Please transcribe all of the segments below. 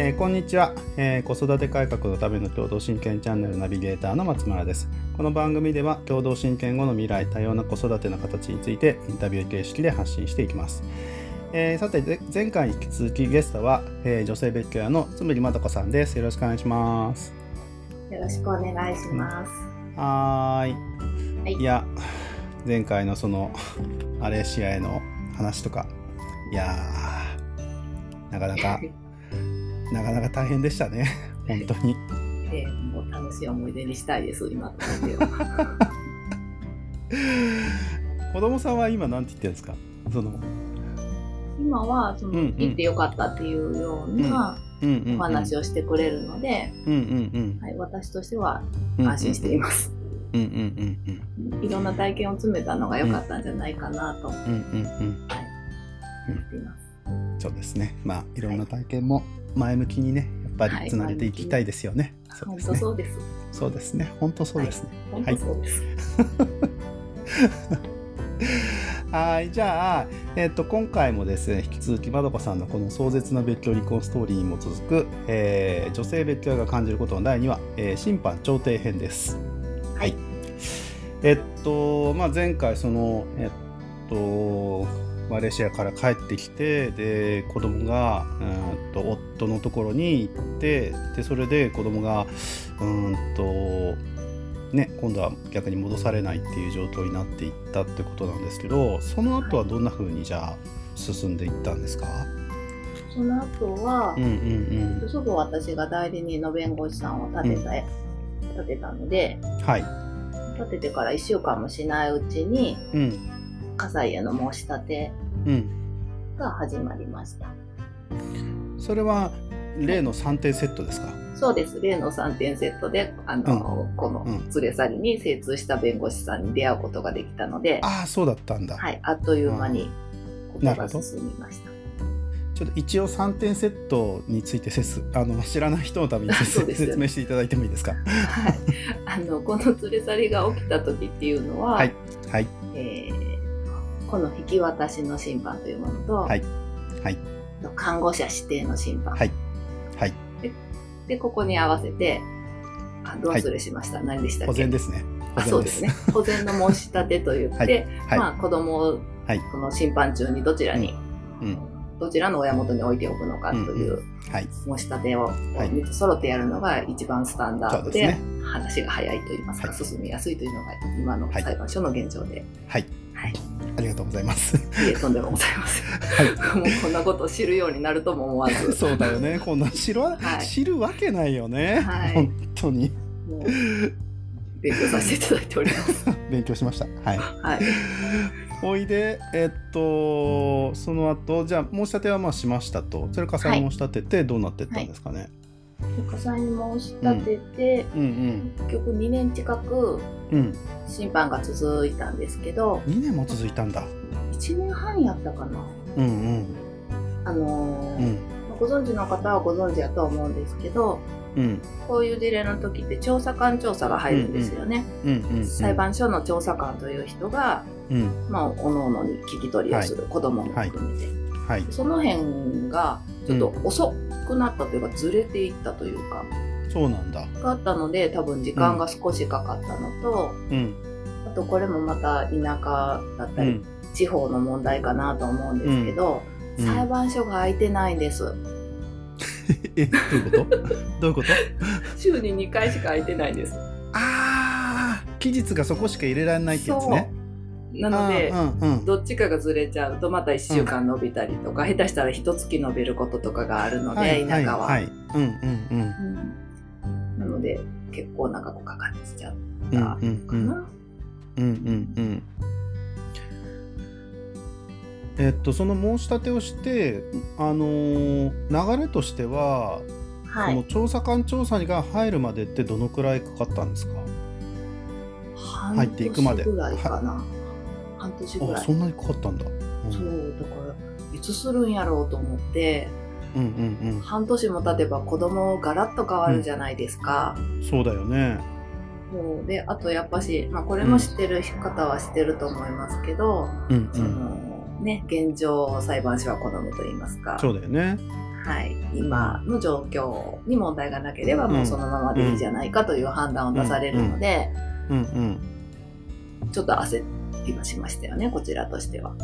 えーこんにちは、えー子育て改革のための共同親権チャンネルナビゲーターの松村です。この番組では共同親権後の未来多様な子育ての形についてインタビュー形式で発信していきます、えーさてぜ前回に引き続きゲストは、えー女性別居屋のつむりまどこさんです。よろしくお願いします。よろしくお願いします。はーい。はい。いや前回のそのマレーシアへの話とか。いやーなかなかなかなか大変でしたね。本当に。えーもう楽しい思い出にしたいです、今。子供さんは今なんて言ってるんですか？その今は、その、うんうん。行ってよかったっていうようなお話をしてくれるので、はい、私としてはうん安心しています。うんうんうんうんいろんな体験を詰めたのが良かったんじゃないかなと。思っています。そうですね。まあいろんな体験も前向きにねやっぱりつなげていきたいですよね、そう本ですね当そうです。そうですね本当そうですね、本当そうです。はい、じゃあ、えっと、今回もですね、引き続き、まどこさんのこの壮絶な別居離婚ストーリーに基づく、えー女性別居が感じることの第2話、えー審判調停編です。はい。えっと、まあ、前回、その、えっと、マレーシアから帰ってきて、で、子供が、うーんと、夫のところに行って、で、それで子供が、うーんと、ね、今度は逆に戻されないっていう状況になっていったってことなんですけどその後はどんな風にじゃあ進んでいったんですか、その後はうん、うんすぐ私が代理人の弁護士さんを立てた、立てたので、うんはい。立ててから1週間もしないうちに、うん火災への申し立てうん。が始まりました。それは例の3点セットですか？そうです。例の3点セットで、あの、このうん。連れ去りに精通した弁護士さんに出会うことができたので、ああそうだったんだ、はい、あっという間にことが進みました。ちょっと一応3点セットについてあの知らない人のために説明していただいてもいいですか？はい。あの、この連れ去りが起きた時っていうのは、はい。はい。えーこの引き渡しの審判というものと、はい。はい。看護者指定の審判、はい。はい。で、ここに合わせて、あ、ど忘れしました？何でしたっ保け全ですね。保あ全そうですね。保全の申し立てと言って、はい。はい。まあ子供をはい。この審判中にどちらに、うん。どちらの親元に置いておくのかというはい。申し立てをはい。3つ揃ってやるのが一番スタンダード。で話が早いと言いますか、はい。進みやすいというのが今のはい。裁判所の現状で、はいはい、ありがとうございます。いえとんでもございません。もうこんなことを知るようになるとも思わず、そうだよね。こんな知るわ、はい。知るわけないよね、はい。本当に。もう勉強させていただいております。勉強しました。はい。はい。おいでえっとその後じゃあ申し立てはまあしましたと。それから再申し立ててどうなってったんですかね、火災に申し立てて、うん結局2年近くうんうん審判が続いたんですけど、2年も続いたんだ。1年半やったかな。うんうん。あのーうん。ご存知の方はご存知やとは思うんですけど、うん。こういう事例の時って調査官調査が入るんですよね。うんうんうん裁判所の調査官という人が、うん。まあ、おのに聞き取りをする、子供も含めて、はい。その辺がちょっと遅くなったというか、ずれていったというか、そうなんだ。があったので、多分時間が少しかかったのと、うん。あとこれもまた田舎だったり、うん。地方の問題かなと思うんですけど、うん。裁判所が空いてないんです。えどういうこと？どういうこと？週に2回しか空いてないんです。ああ期日がそこしか入れられないってやつねなので、うんうんどっちかがずれちゃうとまた1週間伸びたりとか、下手したら1月伸びることとかがあるので、はい田舎は、はい。はいうんうん。うん。なので結構長くかかっちゃっうんたうんうんかな、うんうんうん。えっとその申し立てをしてあのー流れとしては、はい。この調査官調査が入るまでってどのくらいかかったんですか？半入っていくまで。年ぐらい。かな、半年ぐらい。あそんなにかかったんだ、うん、そうだからいつするんやろうと思って。うんうん半年も経てば子供ガラッと変わるじゃないですか、うん。そうだよね。そう。であとやっぱし、まあ、これも知ってる方は知ってると思いますけど、うんうそんのね、現状裁判所は好むと言いますか。そうだよね。はい、今の状況に問題がなければもうそのままでいいじゃないかという判断を出されるので、うん。うん。ちょっと焦りはしましたよね、こちらとしては。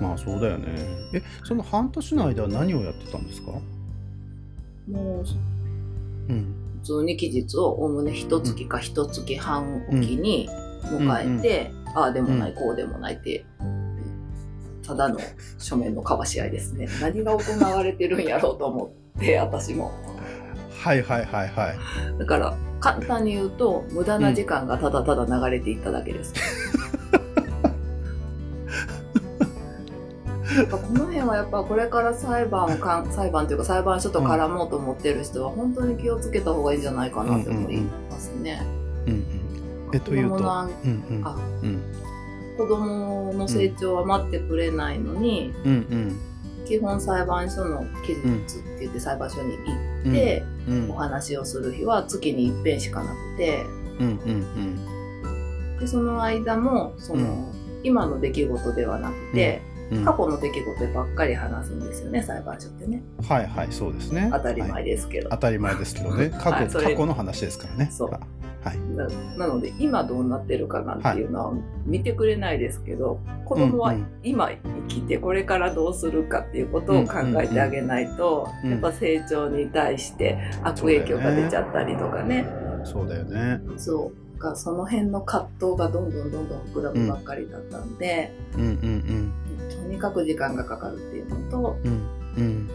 まあそうだよね。え、その半年の間は何をやってたんですか？もううん。普通に期日をおおむね一月か一月半おきに迎えて、ああでもない、こうでもないって、ただの書面の交わし合いですね。何が行われてるんやろうと思って、私も。はいはいはいはい。だから、簡単に言うと、無駄な時間がただただ流れていっただけです。この辺はやっぱこれから裁判をかん裁判というか裁判所と絡もうと思ってる人は本当に気をつけた方がいいんじゃないかなって思いますね。うんうん。え、というと？子供の案うんうん。あうん子供の成長は待ってくれないのに、うんうん。基本裁判所の期日って言って裁判所に行って、うんお話をする日は月に一遍しかなくてうんうんでその間もその、今の出来事ではなくて、うん過去の出来事ばっかり話すんですよね裁判所ってね。はいはいそうですね。当たりはい前ですけど、当たり前ですけどね。過去はい。過去の話ですからね。そう。はい。ななので今どうなってるかなんていうのは見てくれないですけど、子供はうんうん。今生きてこれからどうするかっていうことを考えてあげないと、うんやっぱ成長に対して悪影響が出ちゃったりとかね。そうだよね。そうかその辺の葛藤がどんどんどんどん膨らむばっかりだったんで、うんうんとにかく時間がかかるっていうのとうんうんうん。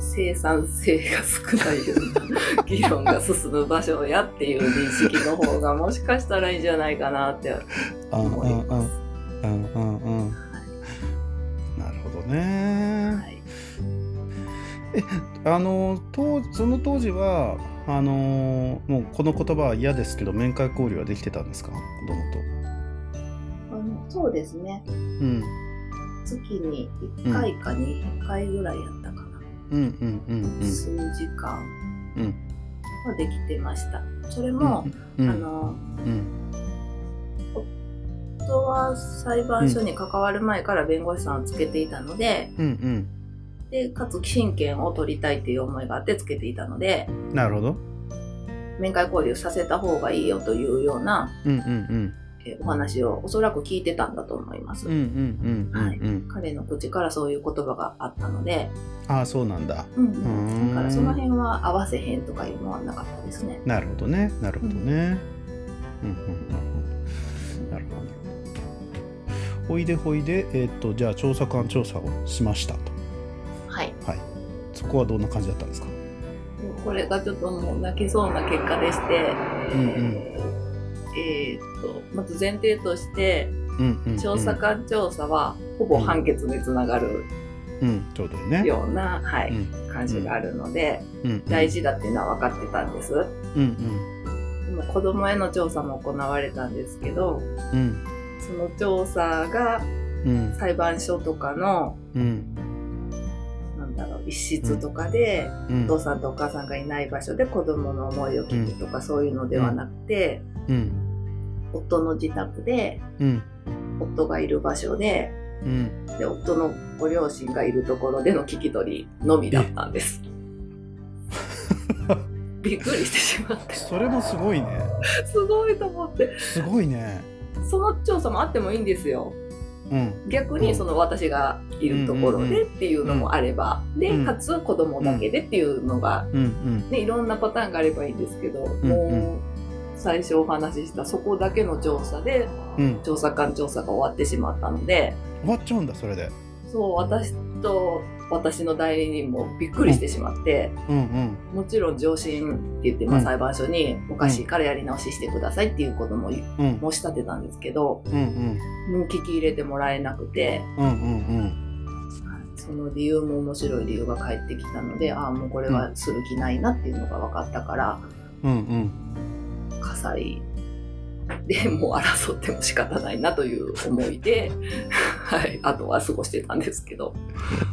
生産性が少ないような 議論が進む場所やっていう認識の方がもしかしたらいいんじゃないかなって思います。うんうんうん。なるほどね。はいあの当その当時はあのもうこの言葉は嫌ですけど面会交流はできてたんですか子供と。あのそうですねうん月に1回か2回ぐらいやったかな、うん。うん。うん。うん。数時間うんはできてました。それも、うん。あのうん夫は裁判所に関わる前から弁護士さんをつけていたので、うん。でかつ寄進権を取りたいっていう思いがあってつけていたのでうんなるほど。面会交流させた方がいいよというようなえお話をおそらく聞いてたんだと思います。彼の口からそういう言葉があったので、ああそうなんだ。だからその辺は合わせへんとかいうのはなかったですねなるほどねなるほどね。うんうんうんうん。なるほど。ほいでほいでえっ、とじゃあ調査官調査をしましたと。はいはい。そこはどんな感じだったんですか？これがちょっともう泣きそうな結果でしてうんうんえーっとまず前提としてうんうんうん。調査官調査はほぼ判決につながるうん。そうだよね。ような、はうい、ん。感じがあるので、うん。うん。大事だっていうのは分かってたんです。うんでも子供への調査も行われたんですけど、うん。うんその調査がうん。裁判所とかの、うん。なんだろう、一室とかで、うん。お父さんとお母さんがいない場所で子供の思いを聞くとか、そういうのではなくて、うん夫の自宅で、うん夫がいる場所で、うんで、夫のご両親がいるところでの聞き取りのみだったんです。びっくりしてしまって。それもすごいね。すごいと思って。すごいね。その調査もあってもいいんですよ。うん逆にその私がいるところでっていうのもあれば、うんで、かつ子供だけでっていうのが、うんうんね、いろんなパターンがあればいいんですけど、んもう、最初お話ししたそこだけの調査で、うん。調査官調査が終わってしまったので、終わっちゃうんだそれで。そう、私と私の代理人もびっくりしてしまって、うんうん。もちろん上申って言って、まあ、うん。裁判所におかしいからやり直ししてくださいっていうことも申うん。し立てたんですけど、うんうん。もう聞き入れてもらえなくて、うんうんその理由も面白い理由が返ってきたので、ああ、もうこれはする気ないなっていうのが分かったから、うんうん火災でもう争っても仕方ないなという思いで、はい、あとは過ごしてたんですけど、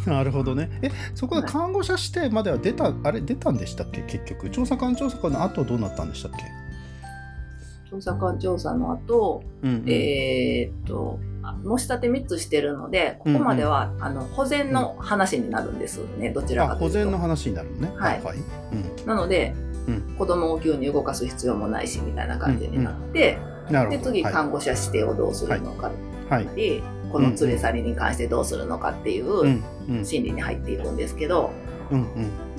うん。なるほどね。えそこで看護者指定までは出たあれ出たんでしたっけ？結局。調査官調査官の後どうなったんでしたっけ？調査官調査の後、うんうん。えーっと、申し立て3つしてるので、ここまでは、あの保全の話になるんですね、どちらあかというと。保全の話になるのね。はい。はいなので、うん子供を急に動かす必要もないしみたいな感じになって、で次看護師指定をどうするのかはい。り、この連れ去りに関してどうするのかっていう心理に入っていくんですけど、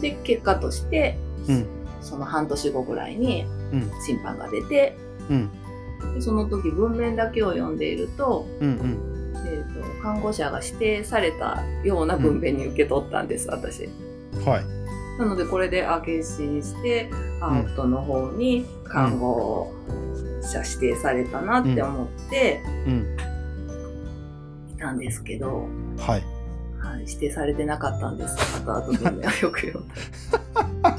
で結果として、うん。その半年後ぐらいにうん。審判が出てうん。でその時文面だけを読んでいると,、えー、と看護者が指定されたような文面に受け取ったんです、私。はいなのでこれであ決心してあうん。夫の方に看護者指定されたなって思ってうん。いたんですけど、はい。はい、指定されてなかったんです。後々文面をよく読んだ。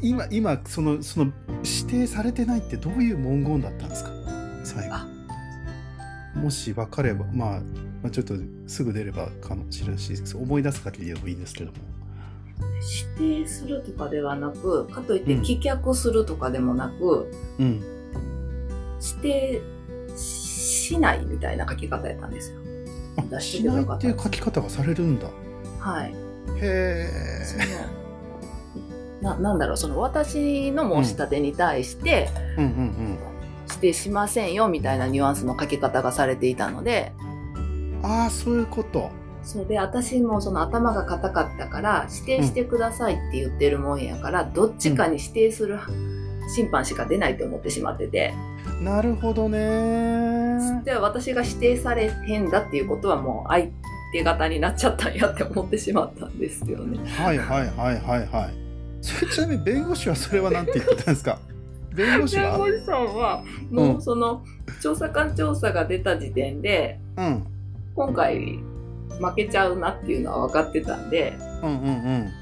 今今そのその指定されてないってどういう文言だったんですか？最後。あ。もし分かれば、まあ、まあちょっとすぐ出ればかもしれないし思い出す限りでもいいですけども。指定するとかではなくかといってうん。棄却するとかでもなく、うん。指定しないみたいな書き方やったんですよ。あ出しないっていう書き方がされるんだ。はい。へそのななんだろうその私の申し立てに対して、えうんうん。指定しませんよみたいなニュアンスの書き方がされていたのでうんああそういうこと。それで私もその頭が硬かったから指定してくださいって言ってるもんやから、どっちかに指定する審判しか出ないと思ってしまってて、なるほどね。で私が指定されへんだっていうことはもう相手方になっちゃったんやって思ってしまったんですよね。はいはいはいはいはい。それちなみに弁護士はそれは何て言ってたんですか？弁護士は？弁護士さんはもうその調査官調査が出た時点でうん今回負けちゃうなっていうのは分かってたんでうんうんうん。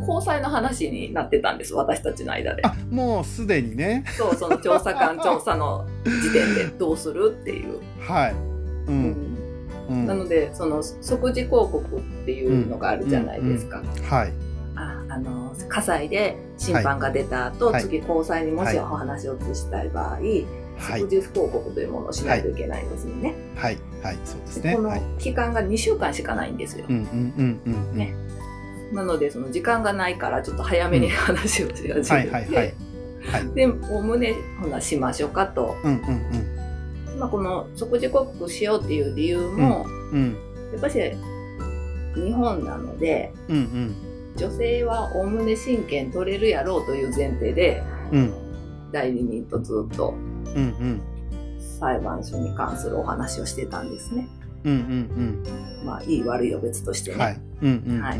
交際の話になってたんです私たちの間で。あもうすでにね。そうその調査官調査の時点でどうするっていう、はい、ううん。んうん、なのでその即時広告っていうのがあるじゃないですか、はい。ああの火災で審判が出た後、はい。次交際にもしはい。お話を移したい場合、はい即時広告というものをしないといけないんですよね。はい。はい。そうですでこのねはい。期間が2週間しかないんですよ。うんうんうんうんうん。ね。なのでその時間がないからちょっと早めに話をし始めて、はいはいはい。はい。でお胸ほなしましょうかと、うんうんまあ、この即時広告しようっていう理由も、うんうん。やっぱし日本なのでうんうん。女性はおおむね親権取れるやろうという前提でうん。代理人とずっとうんうん。裁判所に関するお話をしてたんですね。うんうんまあいい悪いを別としてね。うんはい。うんうんうん。はい。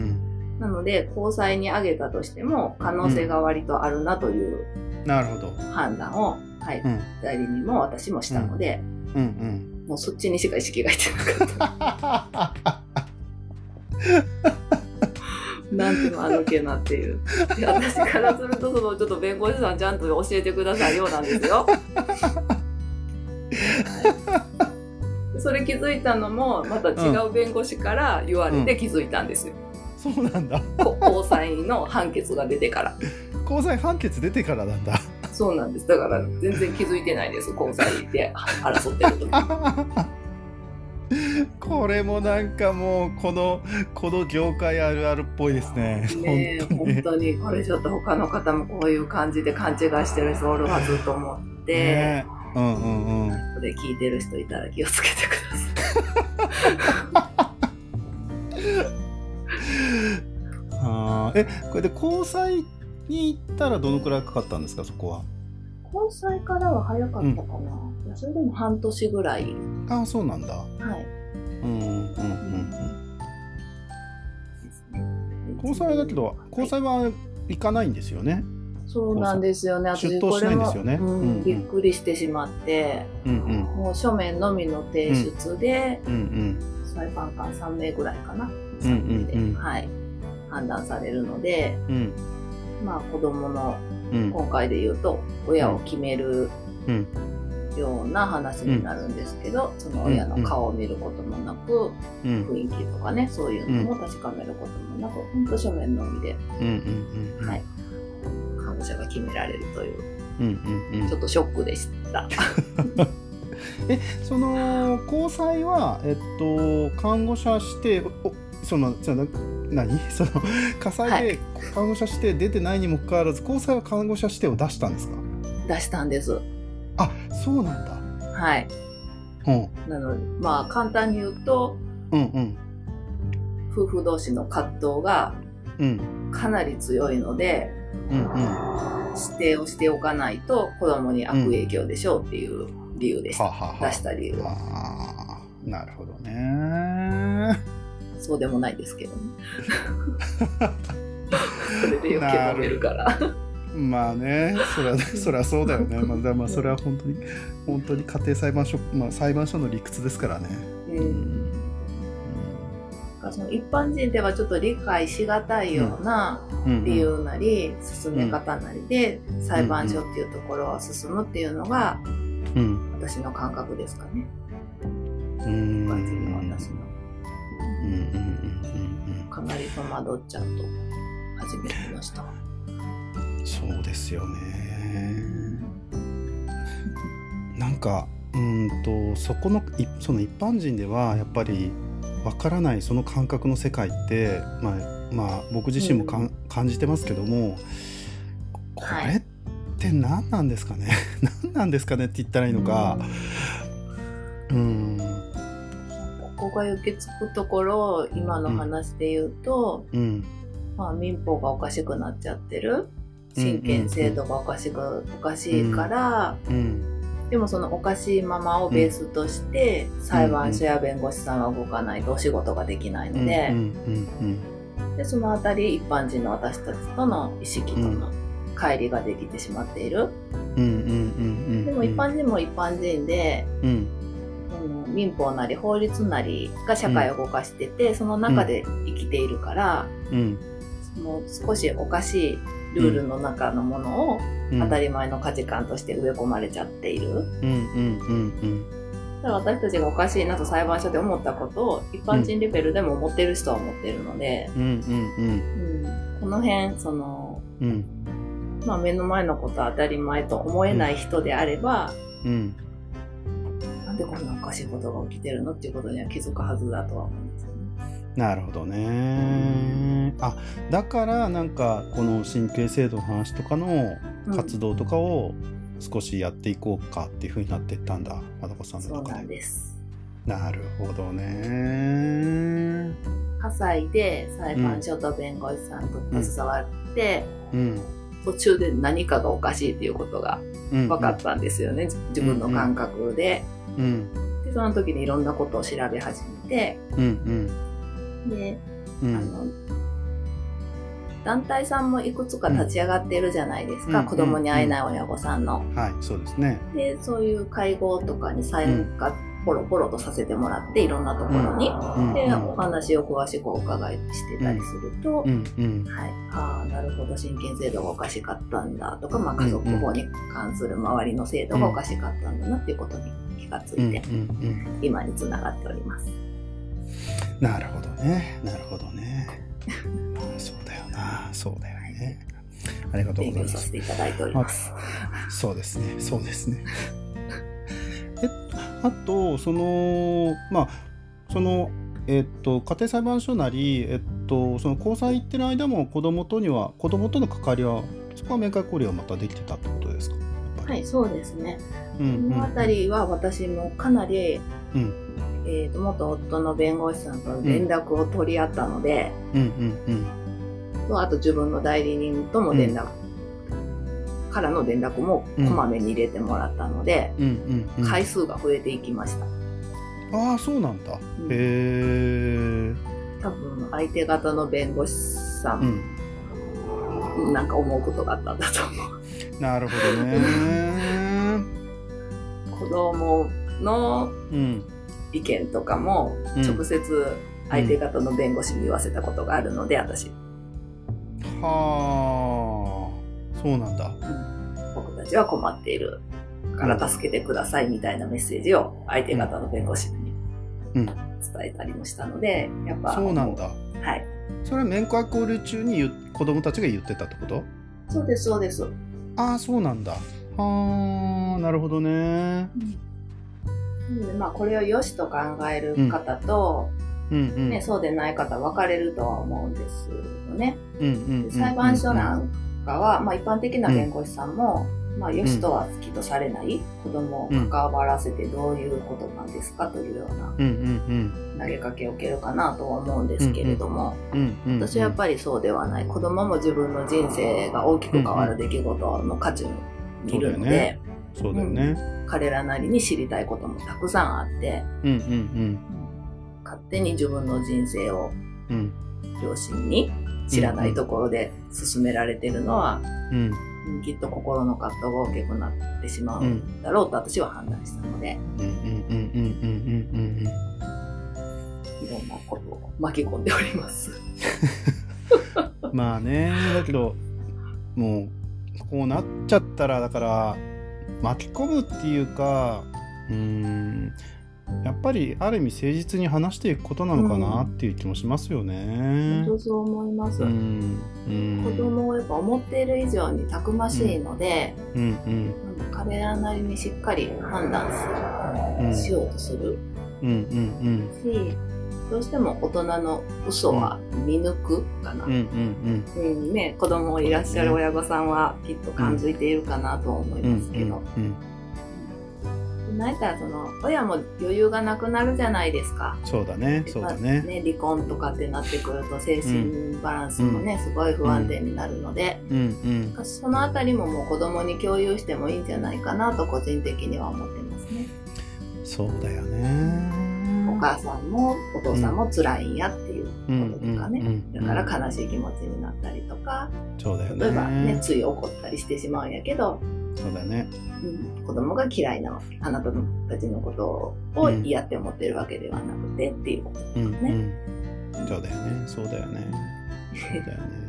なので交際に挙げたとしても可能性が割とあるなというなるほど。判断を、はい。うん。代理人も私もしたので、うんうん。もうそっちにしか意識がいってなかった。なんて間抜けなっていう。で 私からするとそのちょっと弁護士さんちゃんと教えてくださいようなんですよ。はいそれ気づいたのもまた違う弁護士から言われて気づいたんですよ。そうなんだこ高裁の判決が出てから。交際判決出てからなんだそうなんです。だから全然気づいてないです。交際で争ってる時。これもなんかもうこのこの業界あるあるっぽいですね。ねえ、本当に。これちょっと他の方もこういう感じで勘違いしてる人おるはずと思って、ねうんうんうん。これ聞いてる人いたら気をつけてくださ あーえこれで交際に行ったらどのくらいかかったんですかそこは？い。交際からは早かったかな。いやそれでも半年ぐらい。ああそうなんだ。はい。うんうんうんうん。ですね。交際だけど交際は行かないんですよね。そうなんですよね。出頭しないんですよねうんうんうんびっくりしてしまって、うんうんもう書面のみの提出で、うんうん裁判官3名ぐらいかな。うんうんでうんはい。判断されるので、うんまあ子供のうん。今回で言うと親を決めるうんような話になるんですけど、その親の顔を見ることもなく、うん。雰囲気とかねそういうのも確かめることもなく、本当書面のみで、うんうんうんはい、患者が決められるといううんうんうん。ちょっとショックでした。えその交際はえっと看護師しておそのその何？その 火は災で看護師して出てないにもかかわらず交際は看護師してを出したんですか？出したんです。あそうなんだ。はい。うん。なので、まあ簡単に言うと、うんうん。夫婦同士の葛藤がうん。かなり強いので、うんうん。指定をしておかないと子供に悪影響でしょうっていう理由でした。ははは出した理由は。なるほどねそうでもないですけどね。それで余計揉めるから。まあねそれは それはそうだよね まあだまあそれは本当に本当に家庭裁判所まあ裁判所の理屈ですからねう。うんんその一般人ではちょっと理解しがたいようなうん理由なり進め方なりで裁判所っていうところを進むっていうのがうん私の感覚ですかね。うん一般人の私の。うんうんうんうんかなり戸惑っちゃうと始めてみました。うんそうですよね。なんかうんとそこのいその一般人ではやっぱりわからないその感覚の世界ってまあまあ僕自身もかん、感じてますけどもこはい。れって何なんですかね？何なんですかねって言ったらいいのか。うんここが行き着くところ今の話で言うと、うん。まあ、民法がおかしくなっちゃってる。親権制度がおかしく、おかしいから、うん。でもそのおかしいままをベースとして、裁判所や弁護士さんは動かないとお仕事ができないので,、うん。うん。でそのあたり一般人の私たちとの意識との乖離ができてしまっている、うん。うん。うん。うん。うん。でも一般人も一般人で、うんその民法なり法律なりが社会を動かしてて、その中で生きているから、うん。もう少しおかしいルールの中のものをうん。当たり前の価値観として植え込まれちゃっている。私たちがおかしいなと裁判所で思ったことを一般人レベルでも思ってる人は思ってるので、うんうんうん。この辺その、うん。うんまあ、目の前のことは当たり前と思えない人であれば、でこんなおかしいことが起きてるのっていうことには気づくはずだとは思うんですよね。なるほどね。あだからなんかこの神経制度の話とかのうん。活動とかを少しやっていこうかっていうふうになっていったんだまどこさんそうなんの中でです。なるほどね。火災で裁判所と弁護士さんと携わって、うん途中で何かがおかしいっていうことがうん分かったんですよね、自分の感覚で。うんでその時にいろんなことを調べ始めて。うんで、うん。あの団体さんもいくつか立ち上がってるじゃないですか、うん子供に会えない親御さんの。はいそうですね。でそういう会合とかに参加ポロポロとさせてもらっていろんなところに。うんでお話を詳しくお伺いしてたりすると、うんうん。はい、ああなるほど親権制度がおかしかったんだとか、まあ、家族法に関する周りの制度がおかしかったんだなっていうことに気がつうんうんいて、うん。今につながっております。なるほどね。なるほどね。まあそうだよな。そうだよね。ありがとうございます。そうですね、そうですね。えあと、その、まあ、その、えっと、家庭裁判所なり、えっと、その交際行ってる間も子供とには、子供との関わりは、そこは面会交流はまたできてたってことですか？はい、そうですね。うんこのあたりは私もかなり、うん。えーと元夫の弁護士さんと連絡を取り合ったので、うんうんうん。とあと自分の代理人とも連絡、からの連絡もこまめに入れてもらったので、回数が増えていきました。ああそうなんだ、うん。へえ多分相手方の弁護士さうん。ん、なんか思うことがあったんだと思う。なるほどね。子供のうん。意見とかもうん。直接相手方の弁護士に言わせたことがあるので、私、はあそうなんだ僕たちは困っているから助けてくださいみたいなメッセージを相手方の弁護士にうん伝えたりもしたので、やっぱ。そうなんだはい。それは面会交流中に子供たちが言ってたってこと？そうです、そうです。ああそうなんだははあなるほどね。でまあ、これを良しと考える方と、うんうんね、そうでない方分かれるとは思うんですよね。うんうんうんうんで裁判所なんかは、まあ、一般的な弁護士さんも、まあ、良しとは好きとされない子供を関わらせてどういうことなんですかというような投げかけを受けるかなとは思うんですけれども、私はやっぱりそうではない。子供も自分の人生が大きく変わる出来事の渦中にいるので。彼らなりに知りたいこともたくさんあって勝手に自分の人生をうん。両親に知らないところで進められてるのは、うん。きっと心の葛藤が大きくなってしまうんだろうと私は判断したので、うん。うん。うん。うん。うん。うん。いろんなことを巻き込んでおります。うんまあねだけどもうこうなっちゃったらだから巻き込むっていうかうーんやっぱりある意味誠実に話していくことなのかなっていう気もしますよね。本当そう思います。うん。うん。子供をやっぱ思っている以上にたくましいので、うん。うん。彼らなりにしっかり判断うんする、しようとする。うん。うん。し、どうしても大人の嘘は見抜くかな。うん。うん。うん。うんね、子供いらっしゃる親御さんはきっと感づいているかなとは思いうんますけど、うん。なん。やったらその親も余裕がなくなるじゃないですか。そうだねそうだね。ね離婚とかってなってくると精神バランスもね、すごい不安定になるので、うんうんそのあたりももう子供に共有してもいいんじゃないかなと個人的には思ってますね。そうだよね。お母さんもお父さんも辛いんやっていうこととかね。うんうんうんだから悲しい気持ちになったりとか、そうだよね。例えばね、つい怒ったりしてしまうんやけど、そうだね。うん子供が嫌いなあなたたちのことを嫌って思ってるわけではなくてっていうことうんね。うん。そうだよね。そうだよね。そうだよね。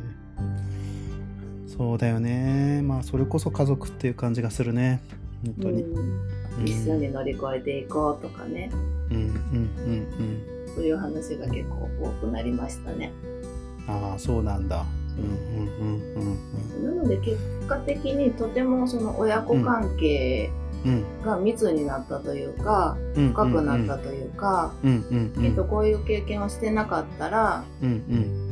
そうだよね。まあそれこそ家族っていう感じがするね。本当に。うん、一緒に乗り越えていこうとかね、うんうんうんそういう話が結構多くなりましたね。うん。ああそうなんだ。うんうんうんうんなので結果的にとてもその親子関係うん。が密になったというか、うん。深くなったというか、うんうんうん。きっとこういう経験をしてなかったら、うん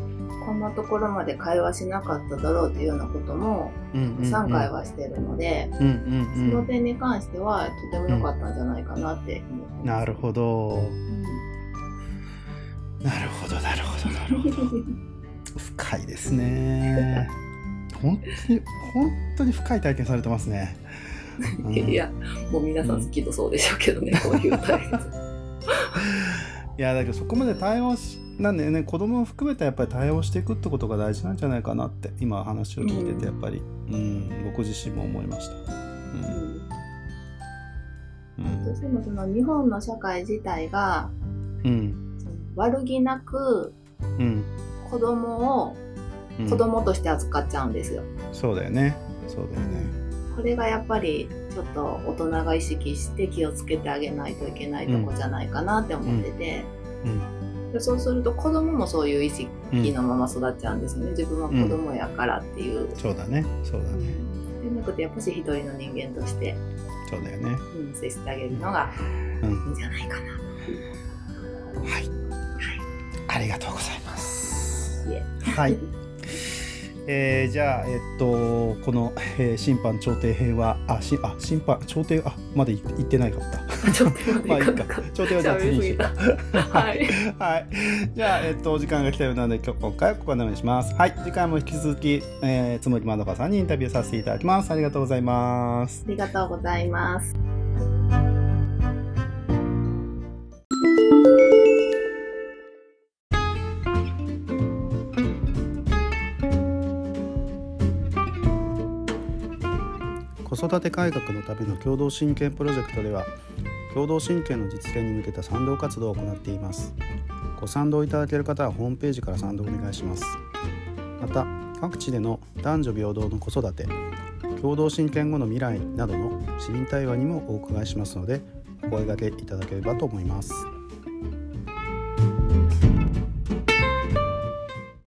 こんなところまで会話しなかっただろうというようなこともうんうんうん。3回はしてるので、そうん。の点に関してはとても良かったんじゃないかなって思ってます。なるほど。なるほどなるほどなるほど。深いですね。本当に本当に深い体験されてますね。うんいや、もう皆さんきっとそうでしょうけどね、こういう対決。いやだけどそこまで対応しなんだよね子供を含めてやっぱり対応していくってことが大事なんじゃないかなって今話を聞いててやっぱり、うん僕自身も思いました。うんどうしてもその日本の社会自体がうん悪気なくうん子供をうん。子供として扱っちゃうんですよ。そうだよね。そうだよね。これがやっぱりちょっと大人が意識して気をつけてあげないといけないとこじゃないかなって思ってて、でそうすると子供もそういう意識うんのまま育っちゃうんですね。自分は子供やからっていう、そうだね。そうだね。でなくてやっぱし一人の人間として、そうだよね。うん、接してあげるのがうん。いいんじゃないかな。はい。ありがとうございます。いえはい。えー、じゃあ、えっと、この、えー審判調停編は、あ、しあ審判、調停、あ、まだ言言ってないかった。ちょっと待ってまあいいか。調停はじゃあ次にしようか。はい。はい。じゃあ、えっと、お時間が来たようなので、今日今回はここまでにします。はい。次回も引き続き、えー、つむぎまどかさんにインタビューさせていただきます。ありがとうございます。ありがとうございます。育て改革のための共同親権プロジェクトでは共同親権の実現に向けた賛同活動を行っています。ご賛同いただける方はホームページから賛同お願いします。また各地での男女平等の子育て共同親権後の未来などの市民対話にもお伺いしますのでお声掛けいただければと思います。